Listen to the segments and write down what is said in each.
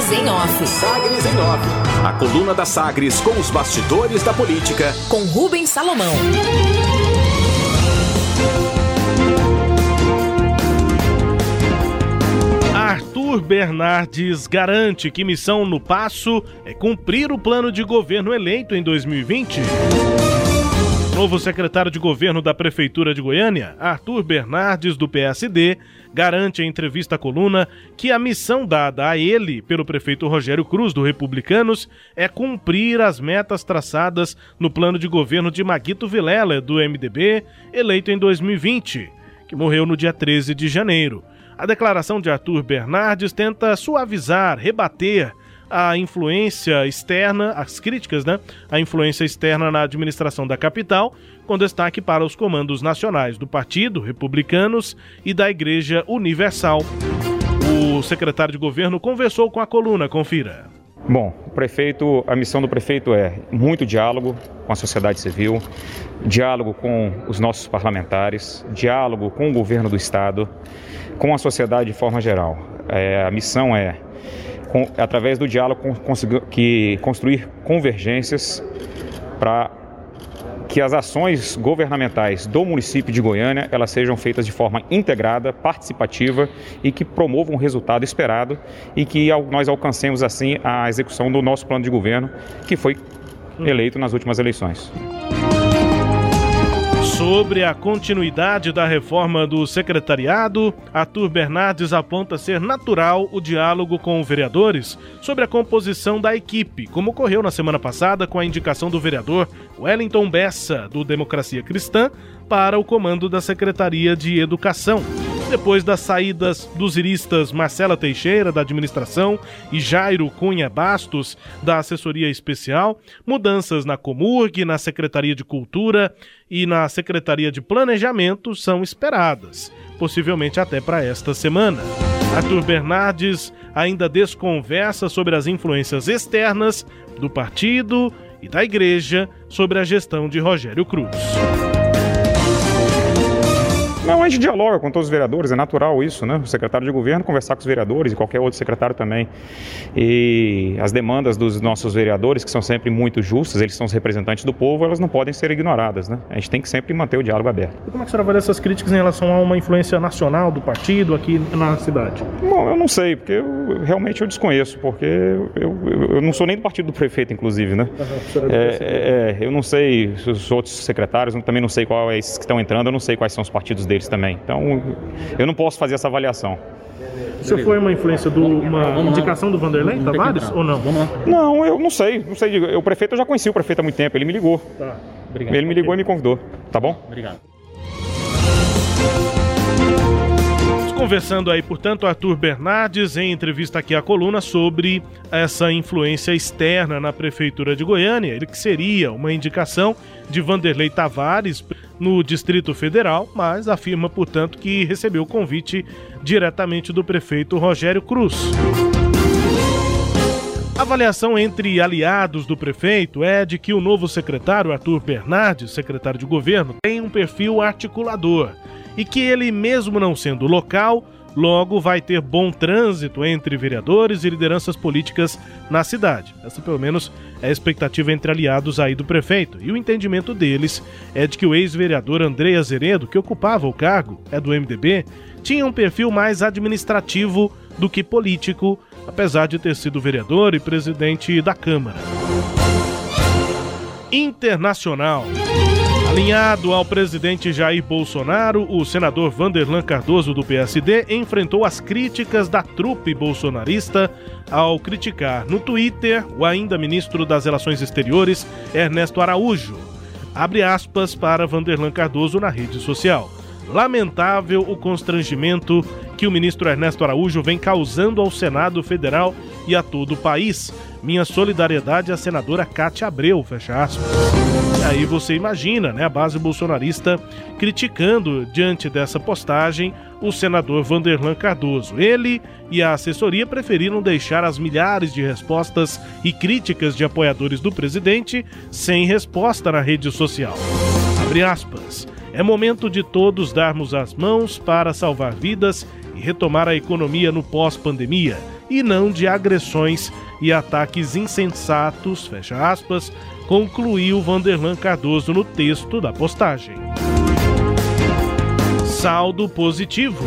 Sagres em Off. Sagres em Off. A coluna da Sagres com os bastidores da política. Com Rubens Salomão. Arthur Bernardes garante que missão no passo é cumprir o plano de governo eleito em 2020. Novo secretário de governo da Prefeitura de Goiânia, Arthur Bernardes, do PSD, garante em entrevista à coluna que a missão dada a ele pelo prefeito Rogério Cruz, do Republicanos, é cumprir as metas traçadas no plano de governo de Maguito Vilela, do MDB, eleito em 2020, que morreu no dia 13 de janeiro. A declaração de Arthur Bernardes tenta suavizar, rebater a influência externa, as críticas, né? A influência externa na administração da capital, com destaque para os comandos nacionais do Partido Republicanos e da Igreja Universal. O secretário de governo conversou com a coluna, confira. Bom, o prefeito, a missão do prefeito é muito diálogo com a sociedade civil, diálogo com os nossos parlamentares, diálogo com o governo do estado, com a sociedade de forma geral. É, a missão é com, através do diálogo, que construir convergências para que as ações governamentais do município de Goiânia elas sejam feitas de forma integrada, participativa e que promovam o resultado esperado e que nós alcancemos assim a execução do nosso plano de governo que foi eleito nas últimas eleições sobre a continuidade da reforma do secretariado, Arthur Bernardes aponta ser natural o diálogo com vereadores sobre a composição da equipe, como ocorreu na semana passada com a indicação do vereador Wellington Bessa, do Democracia Cristã, para o comando da Secretaria de Educação depois das saídas dos iristas Marcela Teixeira, da administração, e Jairo Cunha Bastos, da assessoria especial, mudanças na Comurg, na Secretaria de Cultura e na Secretaria de Planejamento são esperadas, possivelmente até para esta semana. Arthur Bernardes ainda desconversa sobre as influências externas do partido e da igreja sobre a gestão de Rogério Cruz. Não, a gente dialoga com todos os vereadores, é natural isso, né? O secretário de governo conversar com os vereadores e qualquer outro secretário também. E as demandas dos nossos vereadores, que são sempre muito justas, eles são os representantes do povo, elas não podem ser ignoradas, né? A gente tem que sempre manter o diálogo aberto. E como é que você avalia essas críticas em relação a uma influência nacional do partido aqui na cidade? Bom, eu não sei, porque eu, realmente eu desconheço, porque eu, eu, eu, não sou nem do partido do prefeito, inclusive, né? Uhum, é, é, eu não sei os outros secretários, eu também não sei qual é esses que estão entrando, eu não sei quais são os partidos deles também. Então, eu não posso fazer essa avaliação. Isso foi uma influência de uma indicação do Vanderlei Tavares ou não? Não, eu não sei. Não sei. O prefeito eu já conheci o prefeito há muito tempo. Ele me ligou. Tá. Obrigado. Ele me ligou e me convidou. Tá bom? Obrigado. Conversando aí, portanto, Arthur Bernardes em entrevista aqui à coluna sobre essa influência externa na prefeitura de Goiânia, ele que seria uma indicação de Vanderlei Tavares no Distrito Federal, mas afirma, portanto, que recebeu o convite diretamente do prefeito Rogério Cruz. A avaliação entre aliados do prefeito é de que o novo secretário, Arthur Bernardes, secretário de governo, tem um perfil articulador e que ele, mesmo não sendo local, logo vai ter bom trânsito entre vereadores e lideranças políticas na cidade. Essa, pelo menos, é a expectativa entre aliados aí do prefeito. E o entendimento deles é de que o ex-vereador André Azeredo, que ocupava o cargo, é do MDB, tinha um perfil mais administrativo do que político, apesar de ter sido vereador e presidente da Câmara. Internacional. Alinhado ao presidente Jair Bolsonaro, o senador Vanderlan Cardoso do PSD enfrentou as críticas da trupe bolsonarista ao criticar no Twitter o ainda ministro das Relações Exteriores, Ernesto Araújo. Abre aspas para Vanderlan Cardoso na rede social. Lamentável o constrangimento que o ministro Ernesto Araújo vem causando ao Senado Federal e a todo o país. Minha solidariedade à senadora Cátia Abreu, fecha aspas. Aí você imagina, né, a base bolsonarista criticando diante dessa postagem o senador Vanderlan Cardoso. Ele e a assessoria preferiram deixar as milhares de respostas e críticas de apoiadores do presidente sem resposta na rede social. Abre aspas. É momento de todos darmos as mãos para salvar vidas e retomar a economia no pós-pandemia e não de agressões e ataques insensatos, fecha aspas, concluiu Vanderlan Cardoso no texto da postagem. Saldo positivo.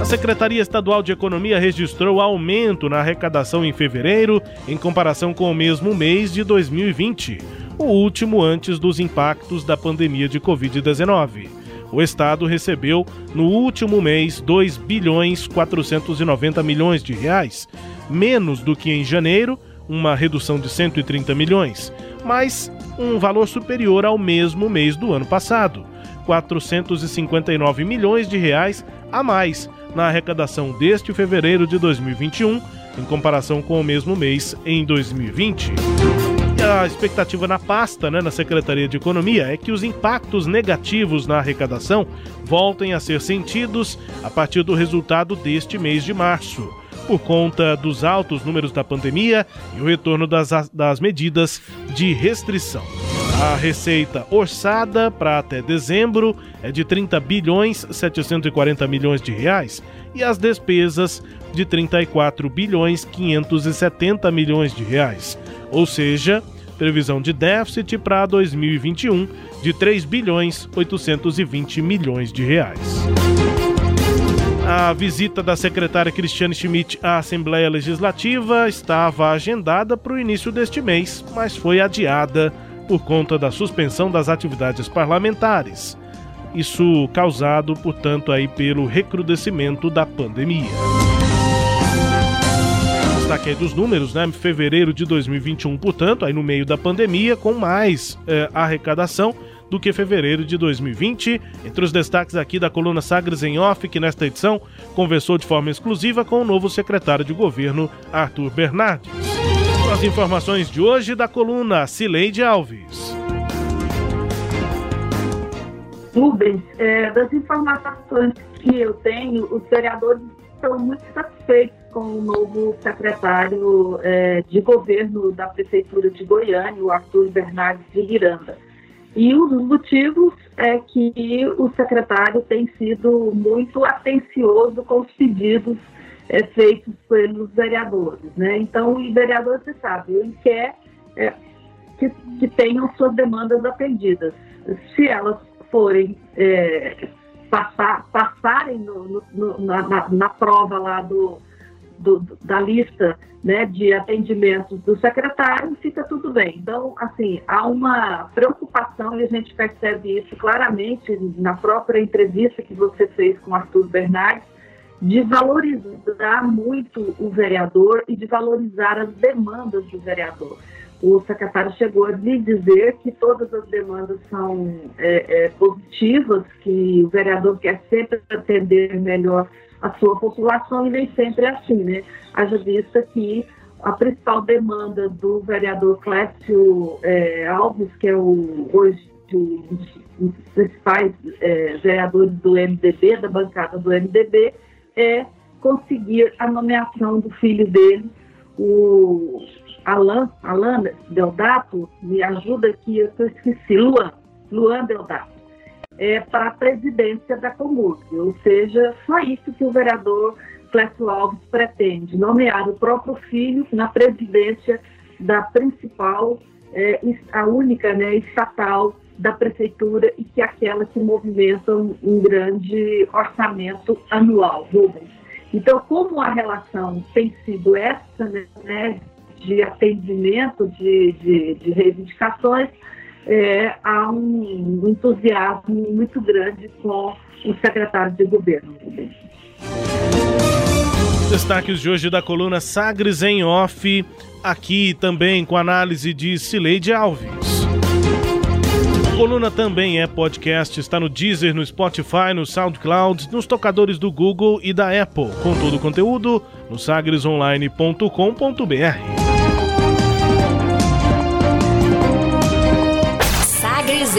A Secretaria Estadual de Economia registrou aumento na arrecadação em fevereiro em comparação com o mesmo mês de 2020, o último antes dos impactos da pandemia de Covid-19 o estado recebeu no último mês 2 bilhões 490 milhões de reais, menos do que em janeiro, uma redução de 130 milhões, mas um valor superior ao mesmo mês do ano passado, 459 milhões de reais a mais na arrecadação deste fevereiro de 2021 em comparação com o mesmo mês em 2020 a expectativa na pasta, né, na Secretaria de Economia, é que os impactos negativos na arrecadação voltem a ser sentidos a partir do resultado deste mês de março, por conta dos altos números da pandemia e o retorno das, das medidas de restrição. A receita orçada para até dezembro é de 30 bilhões 740 milhões de reais e as despesas de 34 bilhões 570 milhões de reais ou seja, previsão de déficit para 2021 de 3 bilhões 820 milhões de reais. A visita da secretária Cristiane Schmidt à Assembleia Legislativa estava agendada para o início deste mês, mas foi adiada por conta da suspensão das atividades parlamentares. Isso causado, portanto, aí pelo recrudescimento da pandemia destaque aí dos números, né? Fevereiro de 2021, portanto, aí no meio da pandemia, com mais é, arrecadação do que fevereiro de 2020. Entre os destaques aqui da coluna Sagres em Off, que nesta edição conversou de forma exclusiva com o novo secretário de governo, Arthur Bernardes. As informações de hoje da coluna Cileide Alves. Rubens, é, das informações que eu tenho, os vereadores estão muito satisfeitos com o novo secretário é, de governo da Prefeitura de Goiânia, o Arthur Bernardes de Miranda. E um dos motivos é que o secretário tem sido muito atencioso com os pedidos é, feitos pelos vereadores. Né? Então, o vereador, você sabe, ele quer é, que, que, tenham suas demandas atendidas. Se elas forem é, passar, passarem no, no, na, na, prova lá do, do, da lista né, de atendimentos do secretário, fica tudo bem. Então, assim, há uma preocupação e a gente percebe isso claramente na própria entrevista que você fez com Arthur Bernardes, de valorizar muito o vereador e de valorizar as demandas do vereador o secretário chegou a me dizer que todas as demandas são é, é, positivas, que o vereador quer sempre atender melhor a sua população e nem sempre é assim, né? Haja vista que a principal demanda do vereador Clécio é, Alves, que é o, hoje um dos principais é, vereadores do MDB, da bancada do MDB, é conseguir a nomeação do filho dele, o Alan, Alan Deodato, me ajuda aqui, eu esqueci, Luan, Luan Deodato, é, para a presidência da Comurg, ou seja, só isso que o vereador Clécio Alves pretende, nomear o próprio filho na presidência da principal, é, a única né, estatal da prefeitura e que é aquela que movimenta um, grande orçamento anual, Rubens. Então, como a relação tem sido essa, né, de atendimento de, de, de reivindicações, é, há um entusiasmo muito grande com o secretário de governo. Destaques de hoje da coluna Sagres em Off, aqui também com análise de Cileide Alves. A coluna também é podcast, está no Deezer, no Spotify, no SoundCloud, nos tocadores do Google e da Apple, com todo o conteúdo no sagresonline.com.br.